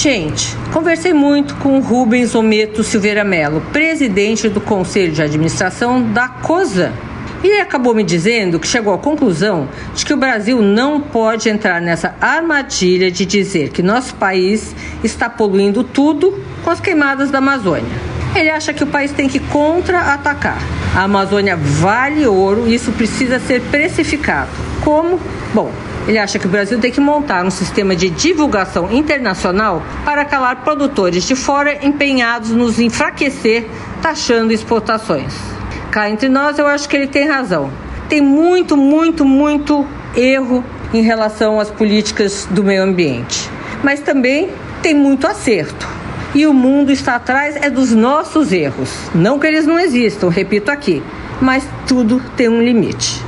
Gente, conversei muito com Rubens Ometo Silveira Melo, presidente do Conselho de Administração da COSA. E ele acabou me dizendo que chegou à conclusão de que o Brasil não pode entrar nessa armadilha de dizer que nosso país está poluindo tudo com as queimadas da Amazônia. Ele acha que o país tem que contra-atacar. A Amazônia vale ouro e isso precisa ser precificado. Como? Bom, ele acha que o Brasil tem que montar um sistema de divulgação internacional para calar produtores de fora empenhados nos enfraquecer, taxando exportações. Cá entre nós, eu acho que ele tem razão. Tem muito, muito, muito erro em relação às políticas do meio ambiente. Mas também tem muito acerto. E o mundo está atrás é dos nossos erros. Não que eles não existam, repito aqui, mas tudo tem um limite.